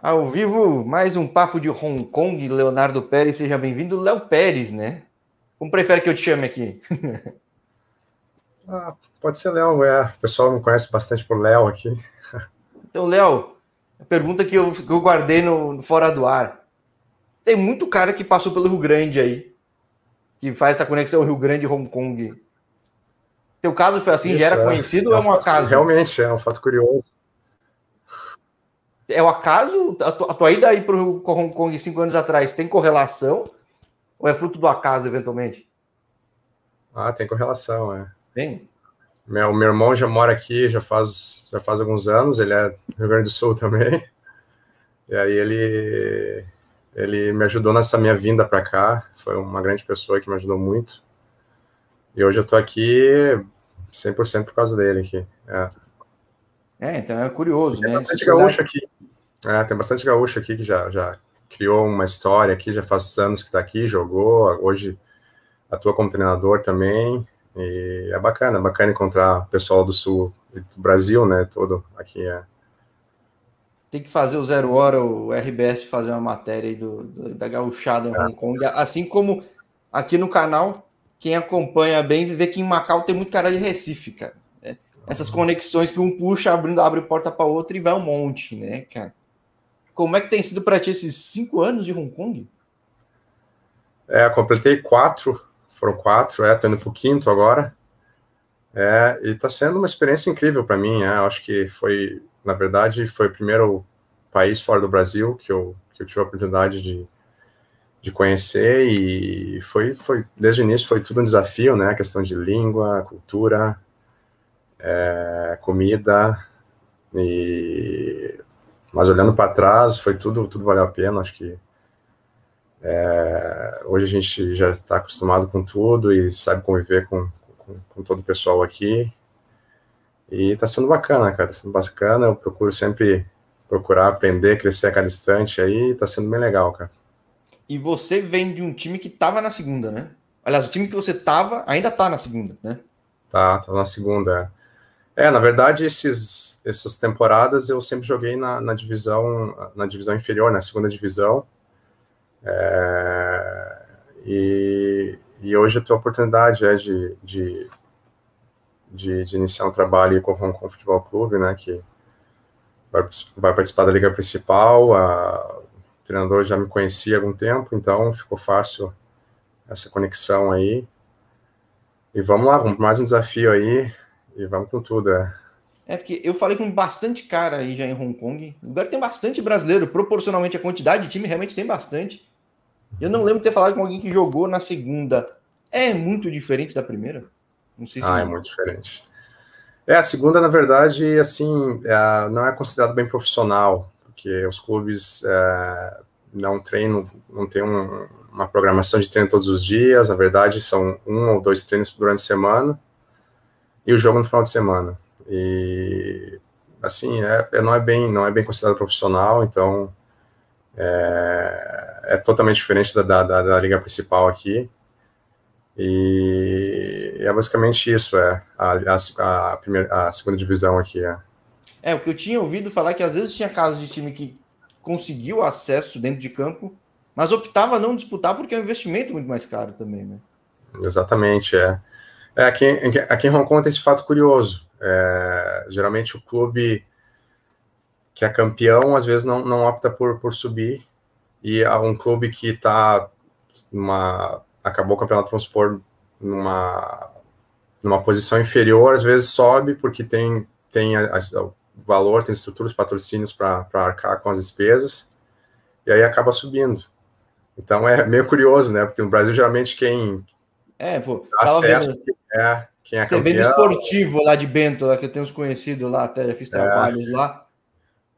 Ao vivo, mais um papo de Hong Kong, Leonardo Pérez, seja bem-vindo. Léo Pérez, né? Como prefere que eu te chame aqui? ah, pode ser Léo, é. O pessoal me conhece bastante por Léo aqui. Então, Léo, a pergunta que eu, que eu guardei no, no, Fora do Ar. Tem muito cara que passou pelo Rio Grande aí, que faz essa conexão Rio Grande e Hong Kong. Teu caso foi assim, Isso, já era é. conhecido é ou é um acaso? Realmente, é um fato curioso. É o acaso? A tua, a tua ida aí para o Hong Kong cinco anos atrás tem correlação? Ou é fruto do acaso, eventualmente? Ah, tem correlação, é. Tem? Meu, meu irmão já mora aqui, já faz, já faz alguns anos, ele é do Rio Grande do Sul também. E aí ele, ele me ajudou nessa minha vinda para cá, foi uma grande pessoa que me ajudou muito. E hoje eu estou aqui 100% por causa dele aqui. É. é, então é curioso, tem né? Bastante gaúcho aqui. É, tem bastante gaúcho aqui que já, já criou uma história aqui, já faz anos que está aqui, jogou, hoje atua como treinador também. E é bacana, é bacana encontrar pessoal do sul do Brasil, né? Todo aqui é. Tem que fazer o zero hora, o RBS fazer uma matéria aí do, do da gauchada em é. Hong Kong, assim como aqui no canal, quem acompanha bem vê que em Macau tem muito cara de Recife, cara. Né? Essas conexões que um puxa, abrindo, abre porta para outro e vai um monte, né, cara? Como é que tem sido para ti esses cinco anos de Hong Kong? É, completei quatro, foram quatro, é, tô indo pro quinto agora. É, e tá sendo uma experiência incrível para mim, é, acho que foi, na verdade, foi o primeiro país fora do Brasil que eu, que eu tive a oportunidade de, de conhecer e foi, foi, desde o início foi tudo um desafio, né, a questão de língua, cultura, é, comida, e mas olhando para trás, foi tudo, tudo valeu a pena. Acho que é, hoje a gente já está acostumado com tudo e sabe conviver com, com, com todo o pessoal aqui. E está sendo bacana, cara. Está sendo bacana. Eu procuro sempre procurar aprender, crescer a cada instante aí. Está sendo bem legal, cara. E você vem de um time que estava na segunda, né? Aliás, o time que você estava ainda está na segunda, né? Tá, tá na segunda. É, na verdade, esses, essas temporadas eu sempre joguei na, na divisão na divisão inferior, na segunda divisão. É, e, e, hoje eu tenho a oportunidade é, de, de, de, de, iniciar um trabalho com o Hong Kong Futebol Clube, né, que vai, vai participar da liga principal. A, o treinador já me conhecia há algum tempo, então ficou fácil essa conexão aí. E vamos lá, vamos mais um desafio aí. E vamos com tudo, é. É porque eu falei com bastante cara aí já em Hong Kong. O lugar tem bastante brasileiro, proporcionalmente a quantidade de time realmente tem bastante. Eu não lembro de ter falado com alguém que jogou na segunda. É muito diferente da primeira? Não sei se. Ah, é muito diferente. É, a segunda, na verdade, assim, é, não é considerado bem profissional, porque os clubes é, não treinam, não tem um, uma programação de treino todos os dias, na verdade, são um ou dois treinos durante a semana e o jogo no final de semana. E assim, é, é, não é bem não é bem considerado profissional, então é, é totalmente diferente da, da, da, liga principal aqui. E é basicamente isso, é a, a, a, primeira, a segunda divisão aqui. É. é, o que eu tinha ouvido falar é que às vezes tinha casos de time que conseguiu acesso dentro de campo, mas optava não disputar porque é um investimento muito mais caro também, né? Exatamente, é. É, aqui, aqui em Hong Kong tem esse fato curioso. É, geralmente o clube que é campeão, às vezes não, não opta por, por subir, e um clube que está numa. acabou o campeonato, vamos supor, numa, numa posição inferior, às vezes sobe porque tem, tem a, a, o valor, tem estruturas, patrocínios para arcar com as despesas, e aí acaba subindo. Então é meio curioso, né? Porque no Brasil, geralmente, quem. É, pô. Acesso, vendo é, quem é Você vê no esportivo lá de Bento, lá que eu tenho uns conhecidos lá, até já fiz é. trabalhos é. lá.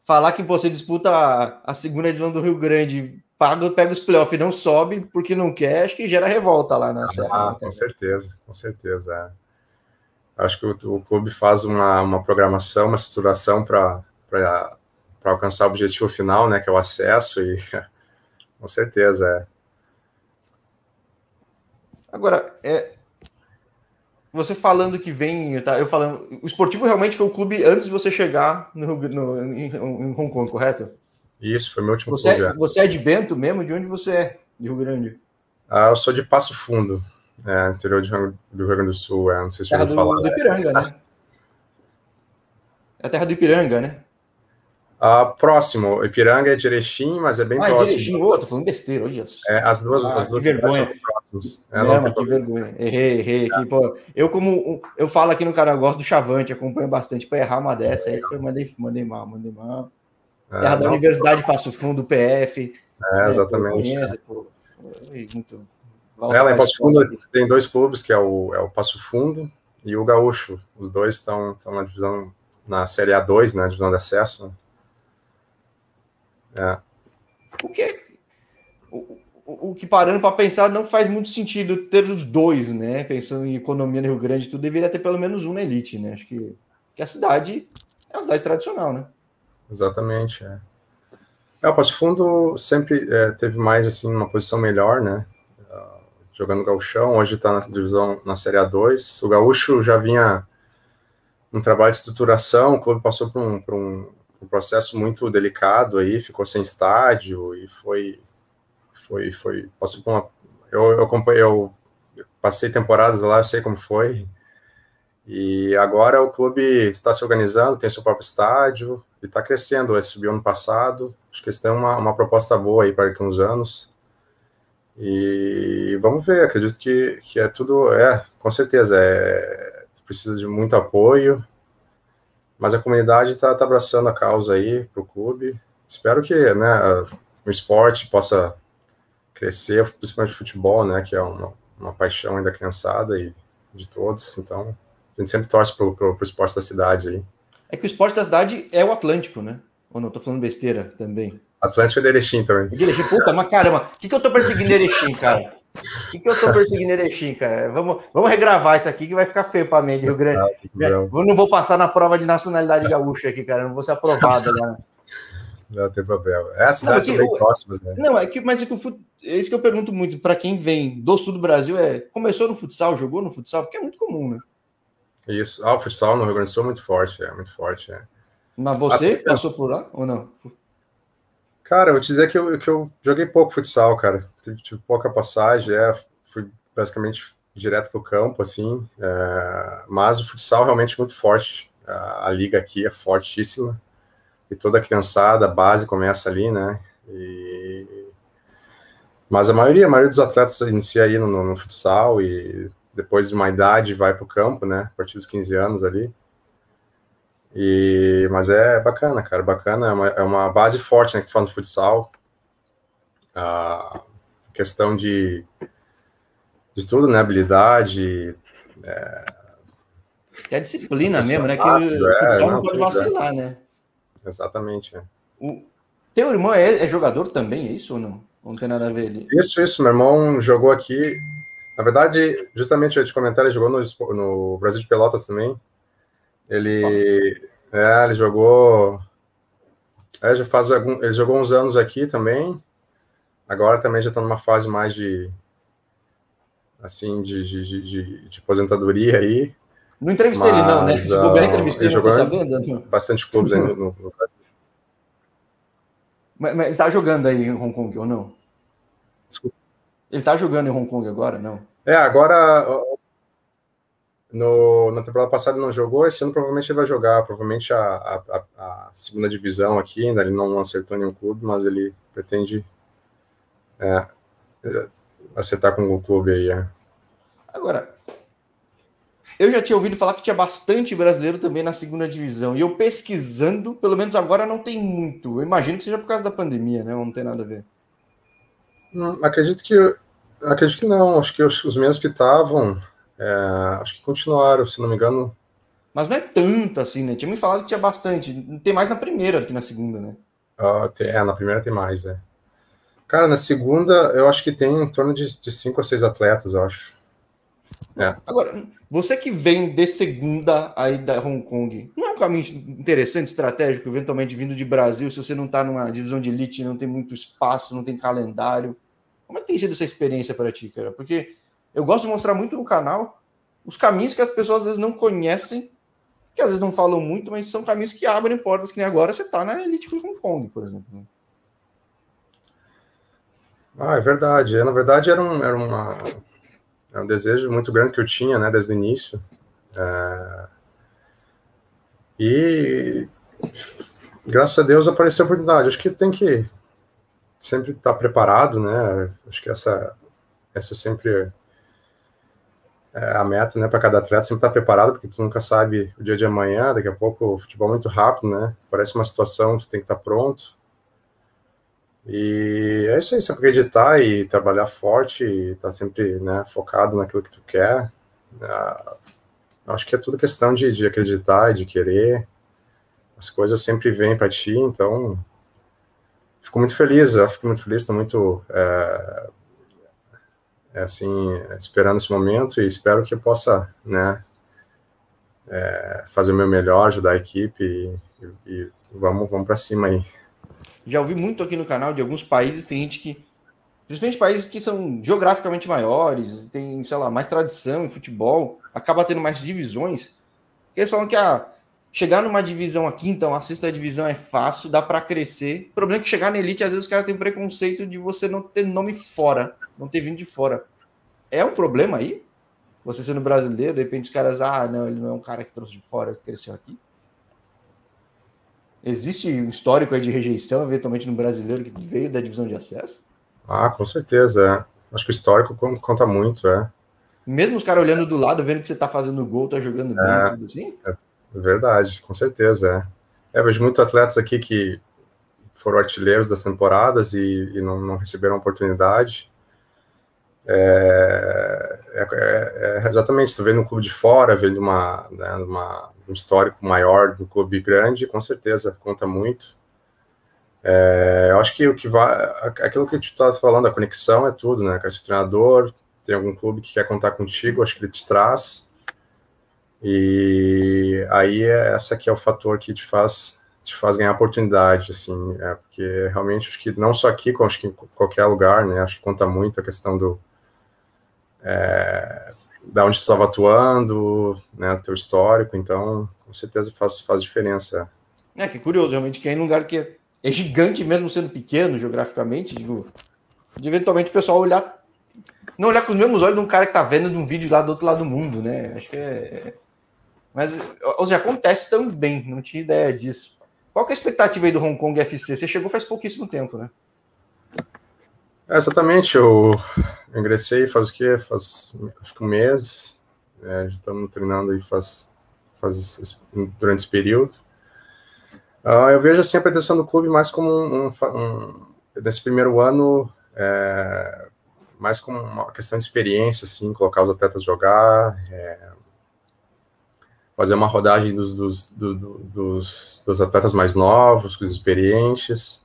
Falar que você disputa a, a, segunda divisão do Rio Grande, paga, pega os playoffs e não sobe porque não quer, acho que gera revolta lá na ah, Serra. Né, com certeza, com certeza. É. Acho que o, o, clube faz uma, uma programação, uma estruturação para alcançar o objetivo final, né, que é o acesso, e com certeza é. Agora, é, você falando que vem, tá? Eu falando, o esportivo realmente foi o clube antes de você chegar no, no em, em, Hong Kong, correto? Isso, foi meu último você clube. É, você é de Bento mesmo? De onde você é? De Rio Grande? Ah, eu sou de Passo Fundo, é, interior do Rio Grande do Sul. É, não sei se terra do, falar. do Ipiranga, né? É a terra do Ipiranga, né? Uh, próximo, Ipiranga é de Erechim, mas é bem ah, próximo. Erechim, oh, tô falando besteira, olha É, as duas, ah, as duas que É, não, não que vergonha. Errei, errei. É. Aqui, pô, eu, como eu falo aqui no canal, eu gosto do Chavante, acompanho bastante. Para errar uma dessa aí, eu mandei, mandei mal, mandei mal. É, terra da Universidade Passo Fundo, PF. É, exatamente. Conhece, pô, muito... Ela em Passo Fundo aqui. tem dois clubes, que é o, é o Passo Fundo e o Gaúcho. Os dois estão na divisão, na Série A2, né, divisão de acesso. É. O que o, que parando para pensar não faz muito sentido ter os dois, né? Pensando em economia no Rio Grande, tu deveria ter pelo menos um na elite, né? Acho que, que a cidade é uma cidade tradicional, né? Exatamente, é. É, o Passo Fundo sempre é, teve mais, assim, uma posição melhor, né? Uh, jogando gauchão, hoje está na divisão, na Série A2. O gaúcho já vinha um trabalho de estruturação, o clube passou por um, por um um processo muito delicado aí, ficou sem estádio e foi foi foi passou por uma eu eu, acompanhei, eu passei temporadas lá, sei como foi. E agora o clube está se organizando, tem seu próprio estádio e está crescendo. Vai subir ano passado. Acho que eles têm uma, uma proposta boa aí para daqui uns anos. E vamos ver, acredito que, que é tudo. É, com certeza, é, precisa de muito apoio mas a comunidade está tá abraçando a causa aí para o clube. Espero que né, o esporte possa crescer, principalmente futebol, né, que é uma, uma paixão da criançada e de todos. Então, a gente sempre torce para o esporte da cidade aí. É que o esporte da cidade é o Atlântico, né? Ou não, estou falando besteira também. Atlântico é de Erechim também. De Erechim, puta, mas caramba, o que, que eu tô perseguindo Erechim, cara? O que, que eu tô perseguindo Erechim, cara? Vamos, vamos regravar isso aqui que vai ficar feio para mim de Rio Grande. Ah, eu não vou passar na prova de nacionalidade gaúcha aqui, cara. Não vou ser aprovado né? Não tem problema. É, as cidades são bem próximas, né? Não, é que, mas é, que o, é isso que eu pergunto muito para quem vem do sul do Brasil: é começou no futsal, jogou no futsal, porque é muito comum, né? Isso. Ah, o futsal no Rio Grande do Sul é muito forte, é muito forte. É. Mas você ah, passou por lá ou não? Cara, eu vou te dizer que eu, que eu joguei pouco futsal, cara. Tive, tive pouca passagem, é, fui basicamente direto para o campo, assim. É, mas o futsal realmente é muito forte. A, a, liga aqui é fortíssima. E toda a criançada, a base começa ali, né? E... Mas a maioria, a maioria dos atletas inicia aí no, no, no futsal e depois de uma idade vai para o campo, né? A partir dos 15 anos ali. E, mas é bacana, cara, bacana. É uma, é uma base forte, né, que tu fala no futsal. A questão de, de tudo, né, habilidade. É, é disciplina mesmo, né? Que o é, futsal não, não pode vacilar, né? Exatamente. É. O, teu irmão é, é, jogador também, é isso ou não? Não tem nada a ver ali. Isso, isso. Meu irmão jogou aqui. Na verdade, justamente eu te comentar, ele jogou no, no Brasil de Pelotas também. Ele, é, ele jogou. É, já faz algum, ele jogou uns anos aqui também. Agora também já está numa fase mais de assim de, de, de, de aposentadoria aí. Não entrevistei ele, não, né? Se bobear, entrevistei, ele jogou sabendo. Bastante clubes aí no, no, mas, mas, ele tá jogando aí em Hong Kong ou não? Desculpa. Ele tá jogando em Hong Kong agora, não? É, agora no, na temporada passada não jogou, esse ano provavelmente ele vai jogar, provavelmente a, a, a segunda divisão aqui, ainda ele não acertou nenhum clube, mas ele pretende é, acertar com o clube aí. É. Agora, eu já tinha ouvido falar que tinha bastante brasileiro também na segunda divisão, e eu pesquisando, pelo menos agora não tem muito. Eu imagino que seja por causa da pandemia, né? Não tem nada a ver. Não, acredito que acredito que não, acho que os, os menos que estavam é, acho que continuaram, se não me engano. Mas não é tanto assim, né? Tinha me falado que tinha bastante. Tem mais na primeira do que na segunda, né? Uh, tem, é, na primeira tem mais, é. Cara, na segunda eu acho que tem em torno de, de cinco ou seis atletas, eu acho. É. Agora, você que vem de segunda aí da Hong Kong, não é um caminho interessante, estratégico, eventualmente vindo de Brasil, se você não está numa divisão de elite, não tem muito espaço, não tem calendário. Como é que tem sido essa experiência para ti, cara? Porque eu gosto de mostrar muito no canal os caminhos que as pessoas às vezes não conhecem, que às vezes não falam muito, mas são caminhos que abrem portas, que nem agora você está na Elite Hong Kong, por exemplo. Né? Ah, é verdade. É, na verdade, era um, era uma, era um desejo muito grande que eu tinha, né, desde o início. É... E graças a Deus apareceu a oportunidade. Acho que tem que sempre estar preparado, né? Acho que essa, essa sempre é a meta, né, para cada atleta sempre estar preparado, porque tu nunca sabe o dia de amanhã, daqui a pouco o futebol é muito rápido, né? Parece uma situação tu tem que estar pronto. E é isso aí, sempre acreditar e trabalhar forte estar sempre, né, focado naquilo que tu quer. Ah, acho que é tudo questão de, de acreditar e de querer. As coisas sempre vêm para ti, então fico muito feliz, eu fico muito feliz, estou muito é, é, assim, esperando esse momento e espero que eu possa, né, é, fazer o meu melhor, ajudar a equipe e, e vamos, vamos para cima aí. Já ouvi muito aqui no canal de alguns países, tem gente que, principalmente países que são geograficamente maiores, tem, sei lá, mais tradição em futebol, acaba tendo mais divisões, eles falam que a, ah, chegar numa divisão aqui, então, a sexta divisão é fácil, dá para crescer. O problema é que chegar na elite, às vezes os caras têm preconceito de você não ter nome fora não ter vindo de fora. É um problema aí? Você sendo brasileiro, de repente os caras, ah, não, ele não é um cara que trouxe de fora, que cresceu aqui. Existe um histórico aí de rejeição, eventualmente, no brasileiro que veio da divisão de acesso? Ah, com certeza, é. Acho que o histórico conta muito, é. Mesmo os caras olhando do lado, vendo que você tá fazendo gol, tá jogando bem, é, tudo assim? É verdade, com certeza, é. é. vejo muitos atletas aqui que foram artilheiros das temporadas e, e não, não receberam oportunidade. É, é, é, é exatamente, tu vendo um clube de fora, vendo uma, né, uma, um histórico maior do clube grande, com certeza conta muito. É, eu acho que o que vai, aquilo que tu está falando, a conexão é tudo, né? Se o treinador tem algum clube que quer contar contigo, acho que ele te traz. E aí é, essa aqui é o fator que te faz te faz ganhar oportunidade, assim, é, porque realmente acho que não só aqui, acho que em qualquer lugar, né? Acho que conta muito a questão do é, da onde tu estava atuando, né, teu histórico, então com certeza faz, faz diferença. É, que curioso, realmente, que é em um lugar que é, é gigante, mesmo sendo pequeno geograficamente, digo, de eventualmente o pessoal olhar, não olhar com os mesmos olhos de um cara que tá vendo de um vídeo lá do outro lado do mundo, né? Acho que é. Mas, ou seja, acontece também, não tinha ideia disso. Qual que é a expectativa aí do Hong Kong FC? Você chegou faz pouquíssimo tempo, né? É, exatamente, eu ingressei faz o quê? Faz acho que um mês. É, já estamos treinando aí faz, faz durante esse período. Uh, eu vejo assim a pretensão do clube mais como um, um, um nesse primeiro ano é, mais como uma questão de experiência, assim, colocar os atletas jogar, é, fazer uma rodagem dos, dos, do, dos, dos atletas mais novos, dos experientes,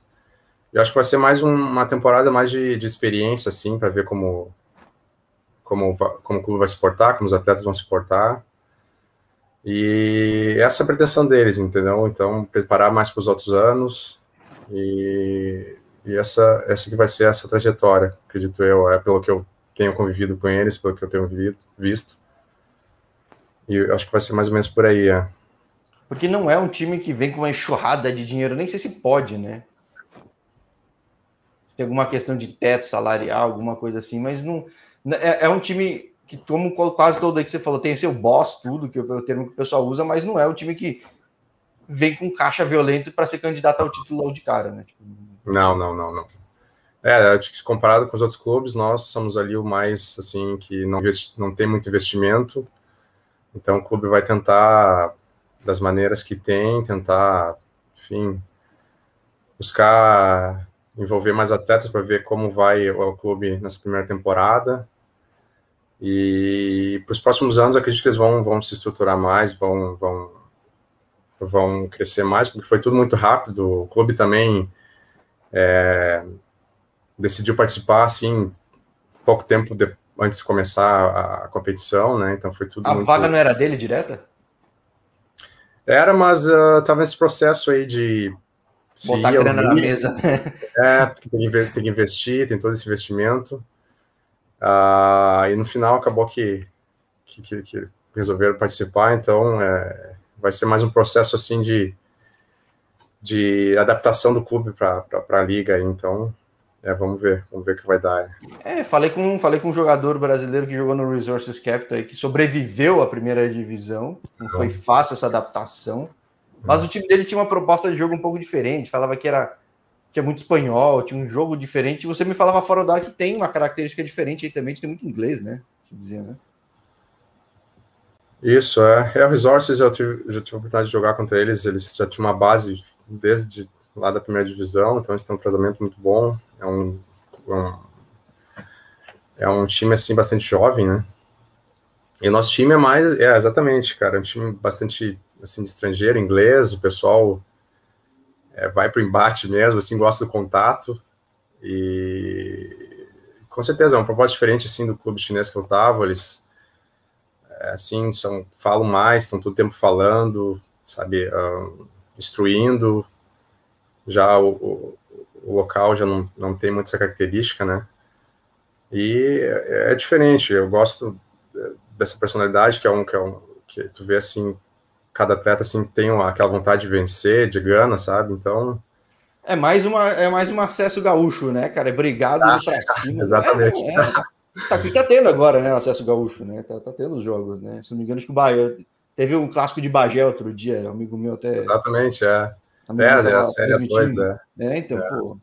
eu acho que vai ser mais um, uma temporada mais de, de experiência, assim, para ver como, como, como o clube vai se portar, como os atletas vão se portar. E essa é a pretensão deles, entendeu? Então, preparar mais para os outros anos. E, e, essa, essa que vai ser essa trajetória, acredito eu, é pelo que eu tenho convivido com eles, pelo que eu tenho visto. E acho que vai ser mais ou menos por aí, é. Porque não é um time que vem com uma enxurrada de dinheiro, nem sei se pode, né? Tem alguma questão de teto salarial, alguma coisa assim, mas não é, é um time que, como quase todo aí que você falou, tem seu boss, tudo, que é o termo que o pessoal usa, mas não é um time que vem com caixa violento para ser candidato ao título de cara, né? Tipo, não, não, não, não. É, acho que comparado com os outros clubes, nós somos ali o mais, assim, que não, não tem muito investimento, então o clube vai tentar, das maneiras que tem, tentar, enfim, buscar envolver mais atletas para ver como vai o, o, clube nessa primeira temporada. E para os próximos anos, acredito que eles vão, vão se estruturar mais, vão, vão, vão crescer mais, porque foi tudo muito rápido. O clube também é, decidiu participar, assim, pouco tempo de, antes de começar a, a, competição, né? Então foi tudo. A muito... vaga não era dele direta? Era, mas estava uh, nesse processo aí de Botar Sim, grana na mesa. É, tem que, tem que investir, tem todo esse investimento. Ah, e no final acabou que, que, que resolveram participar, então é, vai ser mais um processo assim de, de adaptação do clube para a liga. Então, é, vamos ver, vamos ver o que vai dar. É, falei com, falei com um jogador brasileiro que jogou no Resources Capital que sobreviveu à primeira divisão. Não foi fácil essa adaptação. Mas o time dele tinha uma proposta de jogo um pouco diferente. Falava que era tinha muito espanhol, tinha um jogo diferente. E você me falava fora do ar que tem uma característica diferente aí também, tem muito inglês, né? Se dizia, né? Isso, é. É o Resources, eu tive, já tive a oportunidade de jogar contra eles. Eles já tinham uma base desde lá da primeira divisão, então eles têm um casamento muito bom. É um, um, é um time, assim, bastante jovem, né? E o nosso time é mais, é, exatamente, cara, é um time bastante, assim, de estrangeiro, inglês, o pessoal é, vai para o embate mesmo, assim, gosta do contato, e com certeza é uma proposta diferente, assim, do clube chinês que eu estava, eles, é, assim, são, falam mais, estão todo tempo falando, sabe, uh, instruindo, já o, o, o, local já não, não tem muita essa característica, né? E é, é diferente. Eu gosto dessa personalidade que é um que é um que tu vê assim cada atleta assim tem aquela vontade de vencer, de gana, sabe? Então é mais uma é mais um acesso gaúcho, né, cara? É brigado ah, para cima. Exatamente. É, é. Tá, tá tendo agora, né, o acesso gaúcho, né? Tá, tá tendo os jogos, né? Se não me engano, acho que o Bahia teve um clássico de Bagé outro dia, um amigo meu até. Exatamente, é. É, é a série dois, é. É, então, é. pô.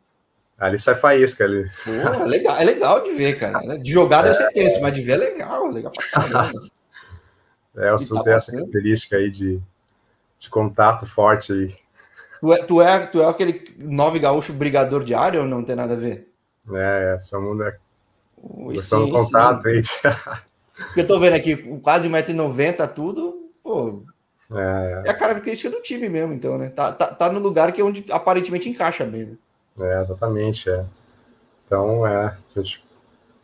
Ali sai faísca ali. Pô, é legal, é legal de ver, cara. De jogar deve ser tenso, mas de ver é legal, legal pra caramba. É, o Sul tá tem essa característica aí de, de contato forte aí. Tu é, tu, é, tu é aquele nove gaúcho brigador de área ou não tem nada a ver? É, é só mundo é. Sim, contato aí. Eu tô vendo aqui, quase 1,90m, tudo, pô, é, é a característica do time mesmo, então, né? Tá, tá, tá no lugar que é onde aparentemente encaixa bem. Né? É, exatamente. É. Então, é, a gente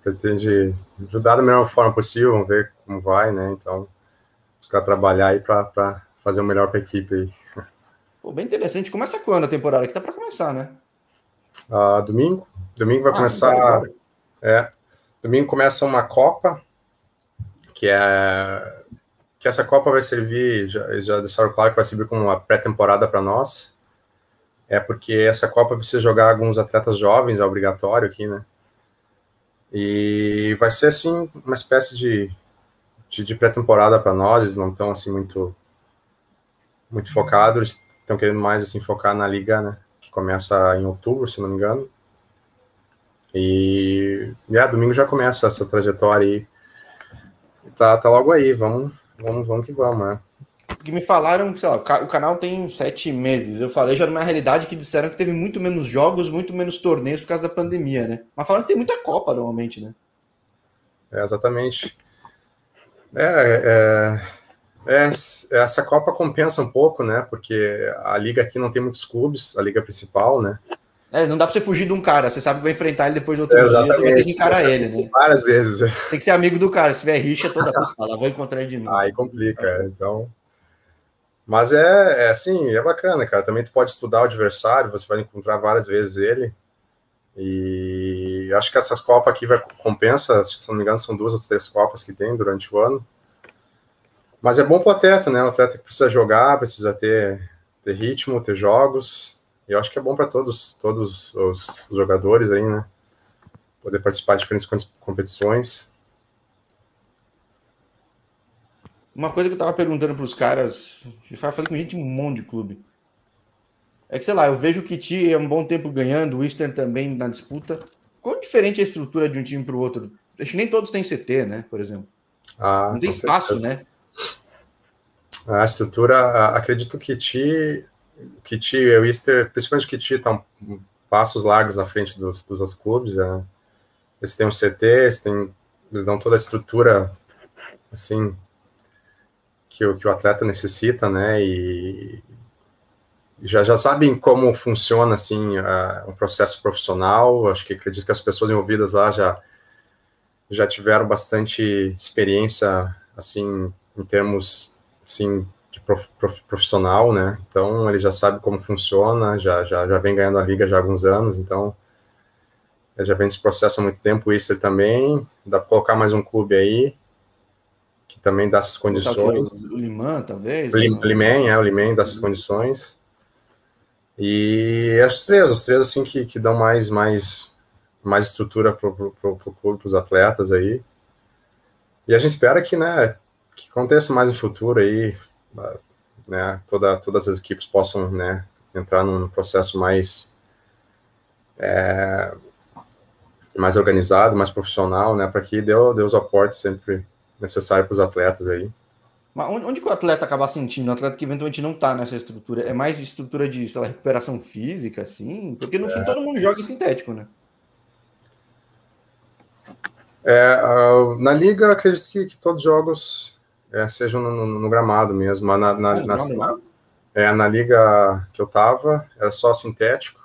pretende ajudar da melhor forma possível, vamos ver como vai, né? Então, buscar trabalhar aí para fazer o melhor para a equipe aí. Pô, bem interessante. Começa quando a temporada? Que tá para começar, né? Ah, domingo. Domingo vai ah, começar. É, domingo começa uma Copa, que é que essa Copa vai servir, já, já deixaram claro que vai servir como uma pré-temporada para nós, é porque essa Copa precisa jogar alguns atletas jovens, é obrigatório aqui, né? E vai ser, assim, uma espécie de, de, de pré-temporada para nós, eles não estão, assim, muito, muito focados, estão querendo mais, assim, focar na Liga, né? Que começa em outubro, se não me engano. E, é, domingo já começa essa trajetória aí. Tá, tá logo aí, vamos Vamos, vamos que vamos, né? Porque me falaram sei lá, o canal tem sete meses. Eu falei já numa realidade que disseram que teve muito menos jogos, muito menos torneios por causa da pandemia, né? Mas falaram que tem muita Copa normalmente, né? É, exatamente. É, é, é, essa Copa compensa um pouco, né? Porque a liga aqui não tem muitos clubes, a liga principal, né? É, não dá pra você fugir de um cara, você sabe que vai enfrentar ele depois de outro dia, você vai ter que encarar ele, né? Várias vezes. Tem que ser amigo do cara, se tiver rixa toda lá, vou encontrar ele de novo. Aí complica, então. Mas é, é assim, é bacana, cara. Também tu pode estudar o adversário, você vai encontrar várias vezes ele. E acho que essas Copas aqui vai compensa, se não me engano, são duas ou três Copas que tem durante o ano. Mas é bom pro atleta, né? O atleta que precisa jogar, precisa ter, ter ritmo, ter jogos. E eu acho que é bom para todos, todos os, jogadores aí, né? Poder participar de diferentes competições. Uma coisa que eu tava perguntando para os caras, falei com gente um monte de clube. É que, sei lá, eu vejo o Kiti é um bom tempo ganhando, o Eastern também na disputa. Quão diferente é a estrutura de um time para o outro? Acho que nem todos têm CT, né? Por exemplo. Ah, Não tem espaço, certeza. né? A estrutura, acredito que o Kiti Kiti e o Easter, principalmente o Kiti, estão passos largos à frente dos, dos outros clubes. É. Eles têm um CT, eles, têm, eles dão toda a estrutura, assim, que o, que o atleta necessita, né? E já, já sabem como funciona, assim, o um processo profissional. Acho que acredito que as pessoas envolvidas lá já, já tiveram bastante experiência, assim, em termos, assim, prof, prof, profissional, né? Então ele já sabe como funciona, já, já, já vem ganhando a liga já há alguns anos, então já vem nesse processo há muito tempo, o Easter também, dá para colocar mais um clube aí, que também dá essas condições. O Liman, talvez? O Liman, é, o Liman dá essas uhum. condições. E as três, os três assim que, que dão mais, mais, mais estrutura para o clube, para os atletas aí. E a gente espera que, né, que aconteça mais no futuro aí, né, toda, todas as equipes possam, né, entrar num processo mais é, mais organizado, mais profissional, né, para que dê, dê os aportes sempre necessários para os atletas aí. Mas onde, que o atleta acaba sentindo? O atleta que eventualmente não está nessa estrutura, é mais estrutura de, sei lá, recuperação física, assim? Porque no é. fim todo mundo joga em sintético, né? É, na liga, acredito que, que todos os jogos é, sejam no, no, no, gramado mesmo. Na, na, ah, na, na, é, na liga que eu tava, era só sintético.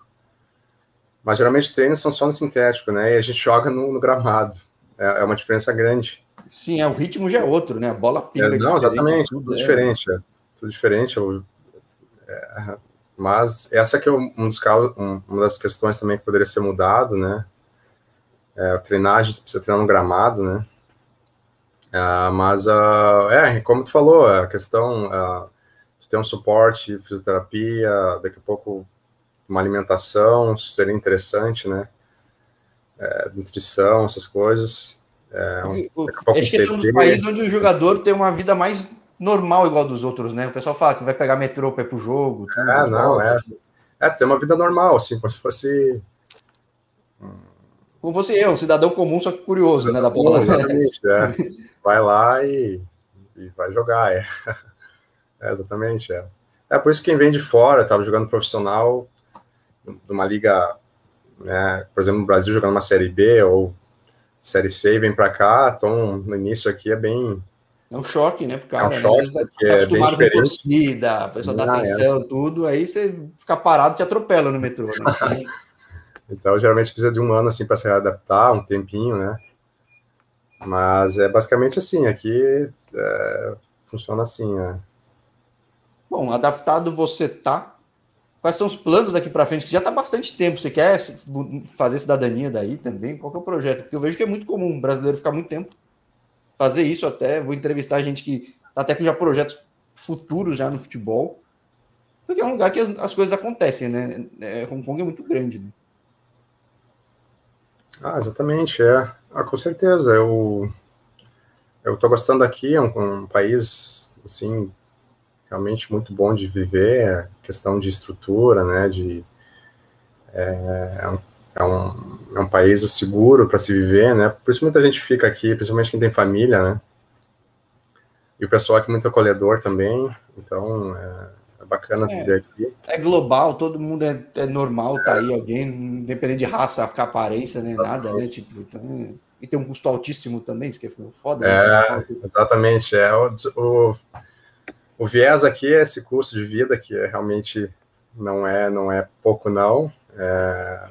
Mas geralmente os treinos são só no sintético, né? E a gente joga no, no gramado. É, é, uma diferença grande. Sim, é, o ritmo já é outro, né? A bola pinga. É, não, exatamente, tudo, é. diferente. É, tudo diferente. Eu, é, mas essa que é um dos casos, um, uma das questões também que poderia ser mudado, né? É, a gente precisa treinar no gramado, né? Uh, mas, uh, é, como tu falou, a questão uh, de ter um suporte, fisioterapia, daqui a pouco uma alimentação seria interessante, né? É, nutrição, essas coisas. É, um, é um dos países onde o jogador tem uma vida mais normal igual dos outros, né? O pessoal fala que vai pegar metrô para ir pro jogo. Tudo, é, não, é. É, tem uma vida normal, assim, como se fosse como fosse eu, um cidadão comum, só que curioso, né? Da bola. Exatamente, é. Vai lá e, e vai jogar, é. é. Exatamente, é. É por isso que quem vem de fora, estava jogando profissional, numa liga, né, por exemplo, no Brasil, jogando uma Série B ou Série C, vem para cá, então no início aqui é bem. É um choque, né? Porque, é um né? choque, tá, porque tá acostumado é com torcida, a pessoa dá atenção, é. tudo, aí você fica parado te atropela no metrô, né? Então, geralmente precisa de um ano assim para se adaptar, um tempinho, né? Mas é basicamente assim, aqui é, funciona assim. É. Bom, adaptado você tá. Quais são os planos daqui para frente? Que já está bastante tempo. Você quer fazer cidadania daí também? Qual é o projeto? Porque eu vejo que é muito comum um brasileiro ficar muito tempo fazer isso até. Vou entrevistar gente que tá até com já projetos futuros já no futebol. Porque é um lugar que as, as coisas acontecem, né? É, Hong Kong é muito grande, né? Ah, exatamente, é. Ah, com certeza. Eu eu estou gostando aqui, é um, um, país assim realmente muito bom de viver, é questão de estrutura, né? De é, é, um, é um, é um país seguro para se viver, né? Por isso muita gente fica aqui, principalmente quem tem família, né? E o pessoal aqui é muito acolhedor também, então é, é bacana é, viver aqui. É global, todo mundo é, é normal, tá aí alguém, independente de raça, aparência, nem nada, né? Tipo, então, e tem um custo altíssimo também, isso que é foda. Né? É, exatamente. É, o, o, o viés aqui é esse custo de vida que é, realmente não é, não é pouco, não. É,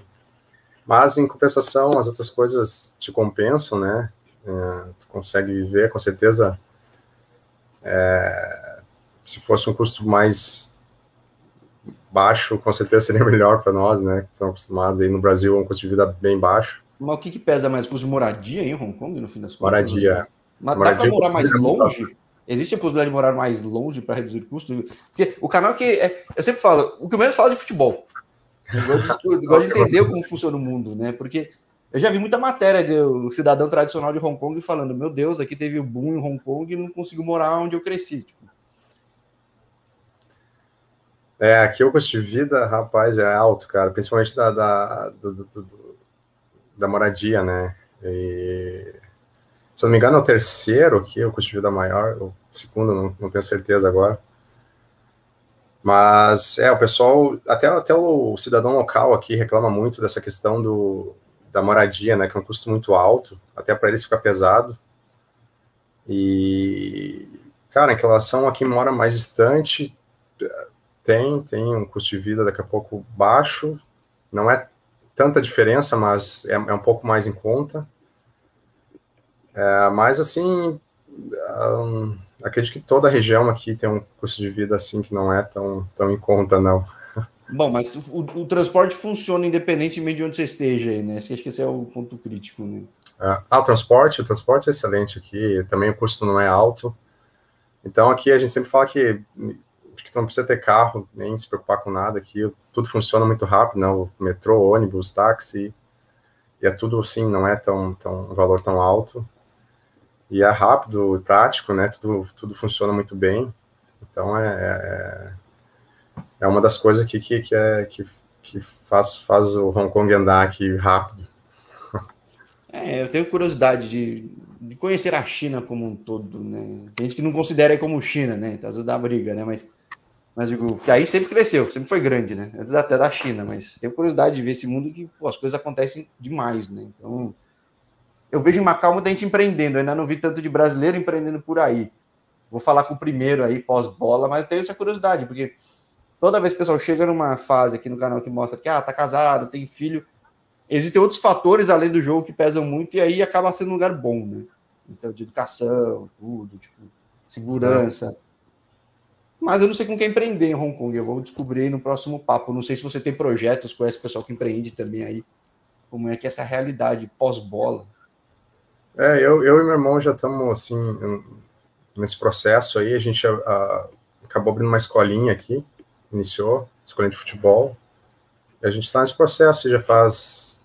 mas, em compensação, as outras coisas te compensam, né? É, tu consegue viver, com certeza. É, se fosse um custo mais baixo, com certeza seria melhor para nós, né? Que estamos acostumados aí no Brasil, um custo de vida bem baixo. Mas o que, que pesa mais? Custo de moradia em Hong Kong, no fim das contas? Moradia. Mas moradia dá para morar mais longe? Existe a possibilidade de morar mais longe para reduzir o custo? Porque o canal que. É, eu sempre falo, o que eu menos falo é de futebol. Eu gosto de entender como funciona o mundo, né? Porque eu já vi muita matéria do cidadão tradicional de Hong Kong falando: Meu Deus, aqui teve o boom em Hong Kong e não consigo morar onde eu cresci. Tipo, é, aqui o custo de vida, rapaz, é alto, cara, principalmente da, da, do, do, do, da moradia, né? E, se não me engano, é o terceiro aqui, o custo de vida maior, o segundo, não, não tenho certeza agora. Mas, é, o pessoal, até, até o cidadão local aqui reclama muito dessa questão do, da moradia, né, que é um custo muito alto, até para eles ficar pesado. E, cara, em relação a quem mora mais distante, tem, tem um custo de vida daqui a pouco baixo, não é tanta diferença, mas é, é um pouco mais em conta. É, mas assim, um, acredito que toda a região aqui tem um custo de vida assim que não é tão, tão em conta, não. Bom, mas o, o transporte funciona independentemente de onde você esteja aí, né? Acho que esse é o ponto crítico, né? É, ah, o transporte, o transporte é excelente aqui, também o custo não é alto. Então aqui a gente sempre fala que acho que não precisa ter carro, nem se preocupar com nada aqui, tudo funciona muito rápido, né? O metrô, ônibus, táxi, e é tudo assim, não é tão, tão um valor tão alto. E é rápido e prático, né? Tudo, tudo funciona muito bem. Então é, é, é uma das coisas que, que, que, é, que, que faz, faz o Hong Kong andar aqui rápido. É, eu tenho curiosidade de, de conhecer a China como um todo, né? Tem gente que não considera como China, né? Então às vezes dá briga, né? Mas mas digo, que aí sempre cresceu, sempre foi grande, né? Antes até da China, mas tenho curiosidade de ver esse mundo que pô, as coisas acontecem demais, né? Então, eu vejo em Macau muita gente empreendendo, ainda não vi tanto de brasileiro empreendendo por aí. Vou falar com o primeiro aí, pós-bola, mas tenho essa curiosidade, porque toda vez que o pessoal chega numa fase aqui no canal que mostra que, ah, tá casado, tem filho, existem outros fatores além do jogo que pesam muito e aí acaba sendo um lugar bom, né? Então, de educação, tudo, tipo, segurança. Mas eu não sei com quem empreender em Hong Kong. Eu vou descobrir no próximo papo. Não sei se você tem projetos, conhece pessoal que empreende também aí. Como é que é essa realidade pós-bola? É, eu, eu e meu irmão já estamos assim nesse processo aí. A gente a, acabou abrindo uma escolinha aqui, iniciou, escolinha de futebol. E a gente está nesse processo já faz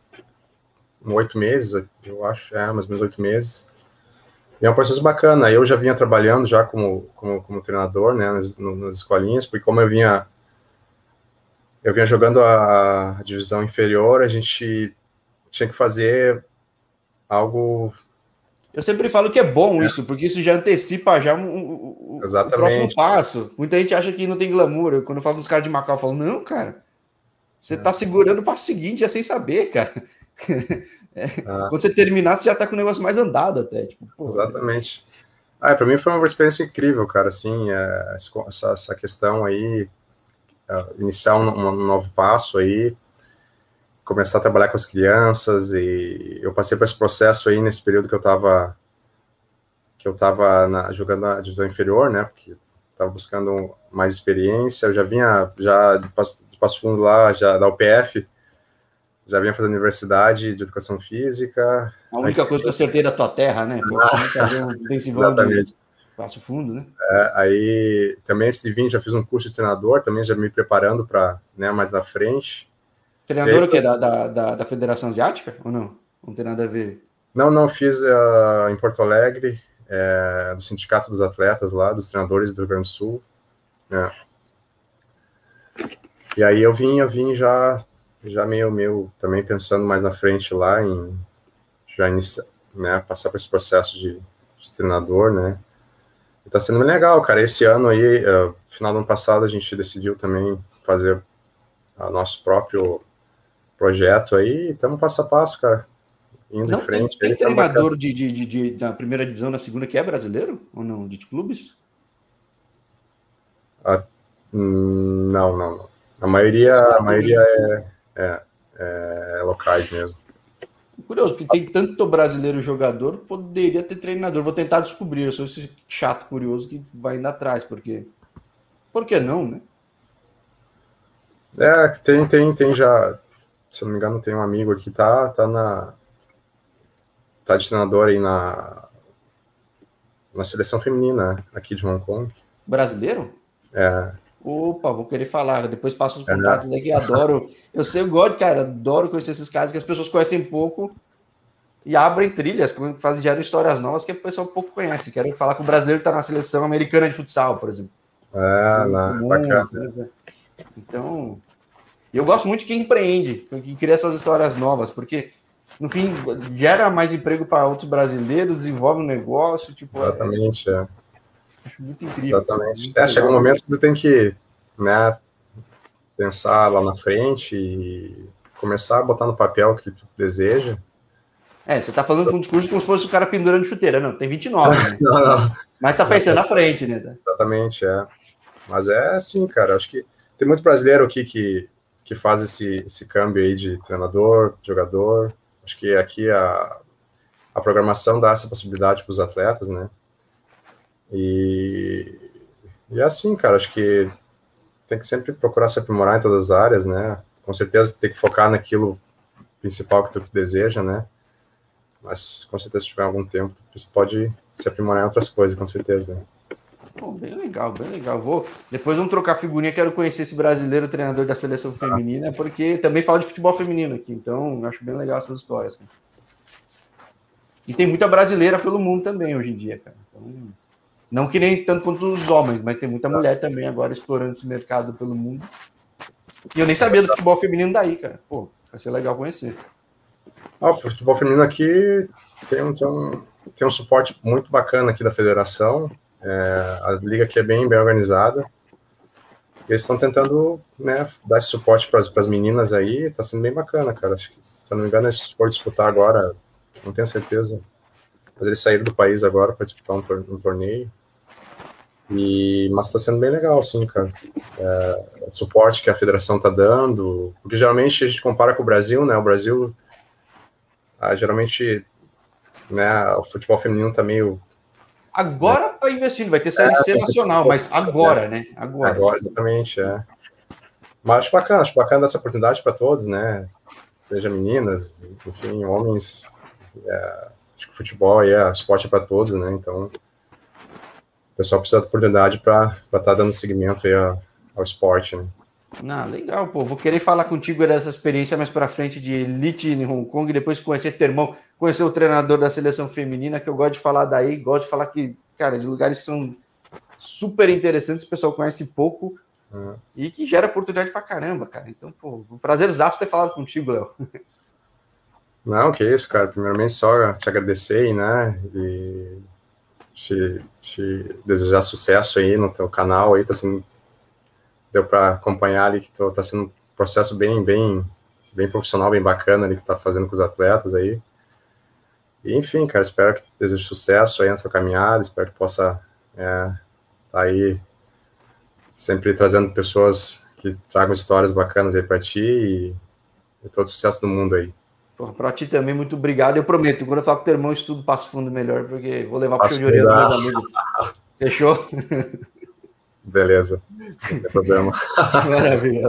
oito meses, eu acho, é, mais ou menos oito meses. E é um processo bacana. Eu já vinha trabalhando já como, como, como treinador, né, nas, nas escolinhas, porque como eu vinha eu vinha jogando a divisão inferior, a gente tinha que fazer algo. Eu sempre falo que é bom é. isso, porque isso já antecipa já um, um, o próximo passo. Muita gente acha que não tem glamour. Quando eu falo com os caras de Macau, eu falo, não, cara, você é. tá segurando o passo seguinte já sem saber, cara. É, ah. Quando você terminar, você já tá com o negócio mais andado até. Tipo, pô, Exatamente. Ah, para mim foi uma experiência incrível, cara, assim, é, essa, essa questão aí, é, iniciar um, um, novo passo aí, começar a trabalhar com as crianças e eu passei por esse processo aí nesse período que eu tava que eu tava na, jogando na divisão inferior, né, porque tava buscando mais experiência, eu já vinha já de Passo, de Passo Fundo lá, já da UPF, já vinha fazendo universidade de educação física. A única coisa que eu acertei da tua terra, né? Exatamente. Passo fundo, né? É, aí também antes de vir já fiz um curso de treinador, também já me preparando para né, mais na frente. Treinador o quê? Da, da, da, Federação Asiática ou não? Não tem nada a ver. Não, não, fiz uh, em Porto Alegre, é, do Sindicato dos Atletas lá, dos treinadores do Rio Grande do Sul. É. E aí eu vim, eu vim já já meio, meio também pensando mais na frente lá em já iniciar, né, passar por esse processo de, de treinador, né, e tá sendo legal, cara, esse ano aí, uh, final do ano passado, a gente decidiu também fazer o nosso próprio projeto aí, estamos passo a passo, cara, indo não, em frente. Tem, tem tá treinador de, de, de, da primeira divisão na segunda que é brasileiro, ou não, de clubes? Ah, hum, não, não, não. A maioria, a maioria é, é, é, locais mesmo. Curioso, porque tem tanto brasileiro jogador, poderia ter treinador. Vou tentar descobrir. Eu sou esse chato curioso que vai indo atrás, porque. Por que não, né? É, tem, tem, tem já. Se não me engano, tem um amigo aqui, tá, tá na. Tá de treinador aí na. Na seleção feminina aqui de Hong Kong. Brasileiro? É. Opa, vou querer falar. Depois passo os é, contatos aí que adoro. Eu sei, eu gosto, cara, adoro conhecer esses casos que as pessoas conhecem pouco e abrem trilhas, fazem geram histórias novas que a pessoa pouco conhece. Quero falar com o brasileiro que está na seleção americana de futsal, por exemplo. É, lá, bacana. Né? Então, eu gosto muito de quem empreende, quem cria essas histórias novas, porque no fim gera mais emprego para outros brasileiros, desenvolve um negócio, tipo. É Exatamente, é. Acho muito incrível. Exatamente. Muito é, chega um momento que tu tem que né, pensar lá na frente e começar a botar no papel o que tu deseja. É, você tá falando com um discurso como se fosse o cara pendurando chuteira. Não, tem 29, né? não, não. Mas tá pensando na frente, né? Exatamente, é. Mas é assim, cara, acho que tem muito brasileiro aqui que, que faz esse, esse câmbio aí de treinador, jogador. Acho que aqui a, a programação dá essa possibilidade para os atletas, né? E, e é assim, cara, acho que tem que sempre procurar se aprimorar em todas as áreas, né? Com certeza tem que focar naquilo principal que tu deseja, né? Mas com certeza se tiver algum tempo, tu pode se aprimorar em outras coisas, com certeza. Pô, bem legal, bem legal. Vou depois vamos trocar figurinha. Quero conhecer esse brasileiro treinador da seleção feminina, porque também fala de futebol feminino aqui. Então acho bem legal essas histórias. Cara. E tem muita brasileira pelo mundo também hoje em dia, cara. Então, não que nem tanto quanto os homens, mas tem muita mulher também agora explorando esse mercado pelo mundo. E eu nem sabia do futebol feminino daí, cara. Pô, vai ser legal conhecer. Ah, o futebol feminino aqui tem tem um, tem um suporte muito bacana aqui da federação. É, a liga aqui é bem, bem organizada. Eles estão tentando né, dar esse suporte para as meninas aí, tá sendo bem bacana, cara. Acho que, se não me engano, eles for disputar agora, não tenho certeza, mas eles saíram do país agora para disputar um, tor um, torneio. E, mas está sendo bem legal, assim, cara. É, o suporte que a federação está dando, porque geralmente a gente compara com o Brasil, né? O Brasil, ah, geralmente, né, o futebol feminino está meio Agora está investindo, vai ter Série C é, nacional, mas agora, né? Agora. Agora, exatamente, é. Mas acho bacana, acho bacana essa oportunidade para todos, né? Seja meninas, enfim, homens. É, acho que futebol é esporte para todos, né? Então, o pessoal precisa de oportunidade para estar tá dando seguimento aí ao, ao esporte, né? Ah, legal, pô. Vou querer falar contigo dessa experiência mais para frente de elite em Hong Kong, depois conhecer teu irmão, conhecer o treinador da seleção feminina, que eu gosto de falar daí, gosto de falar que, cara, de lugares são super interessantes, o pessoal conhece pouco uhum. e que gera oportunidade pra caramba, cara. Então, pô, um prazerzaço ter falado contigo, Léo. Não, que isso, cara. Primeiramente, só te agradecer, né? E te, te desejar sucesso aí no teu canal aí, tá sendo deu para acompanhar ali que tô, tá sendo um processo bem, bem, bem profissional, bem bacana ali que tá fazendo com os atletas aí. E, enfim, cara, espero que deseje sucesso aí nessa caminhada, espero que possa é, tá aí sempre trazendo pessoas que tragam histórias bacanas aí para ti e, e todo sucesso do mundo aí. Para ti também, muito obrigado. Eu prometo, quando eu falar com teu irmão, estudo passo fundo melhor, porque vou levar para o orelha dos meus amigos. Fechou? Beleza, não tem problema. Maravilha.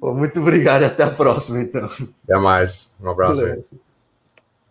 Pô, muito obrigado e até a próxima, então. Até mais. Um abraço Valeu. aí.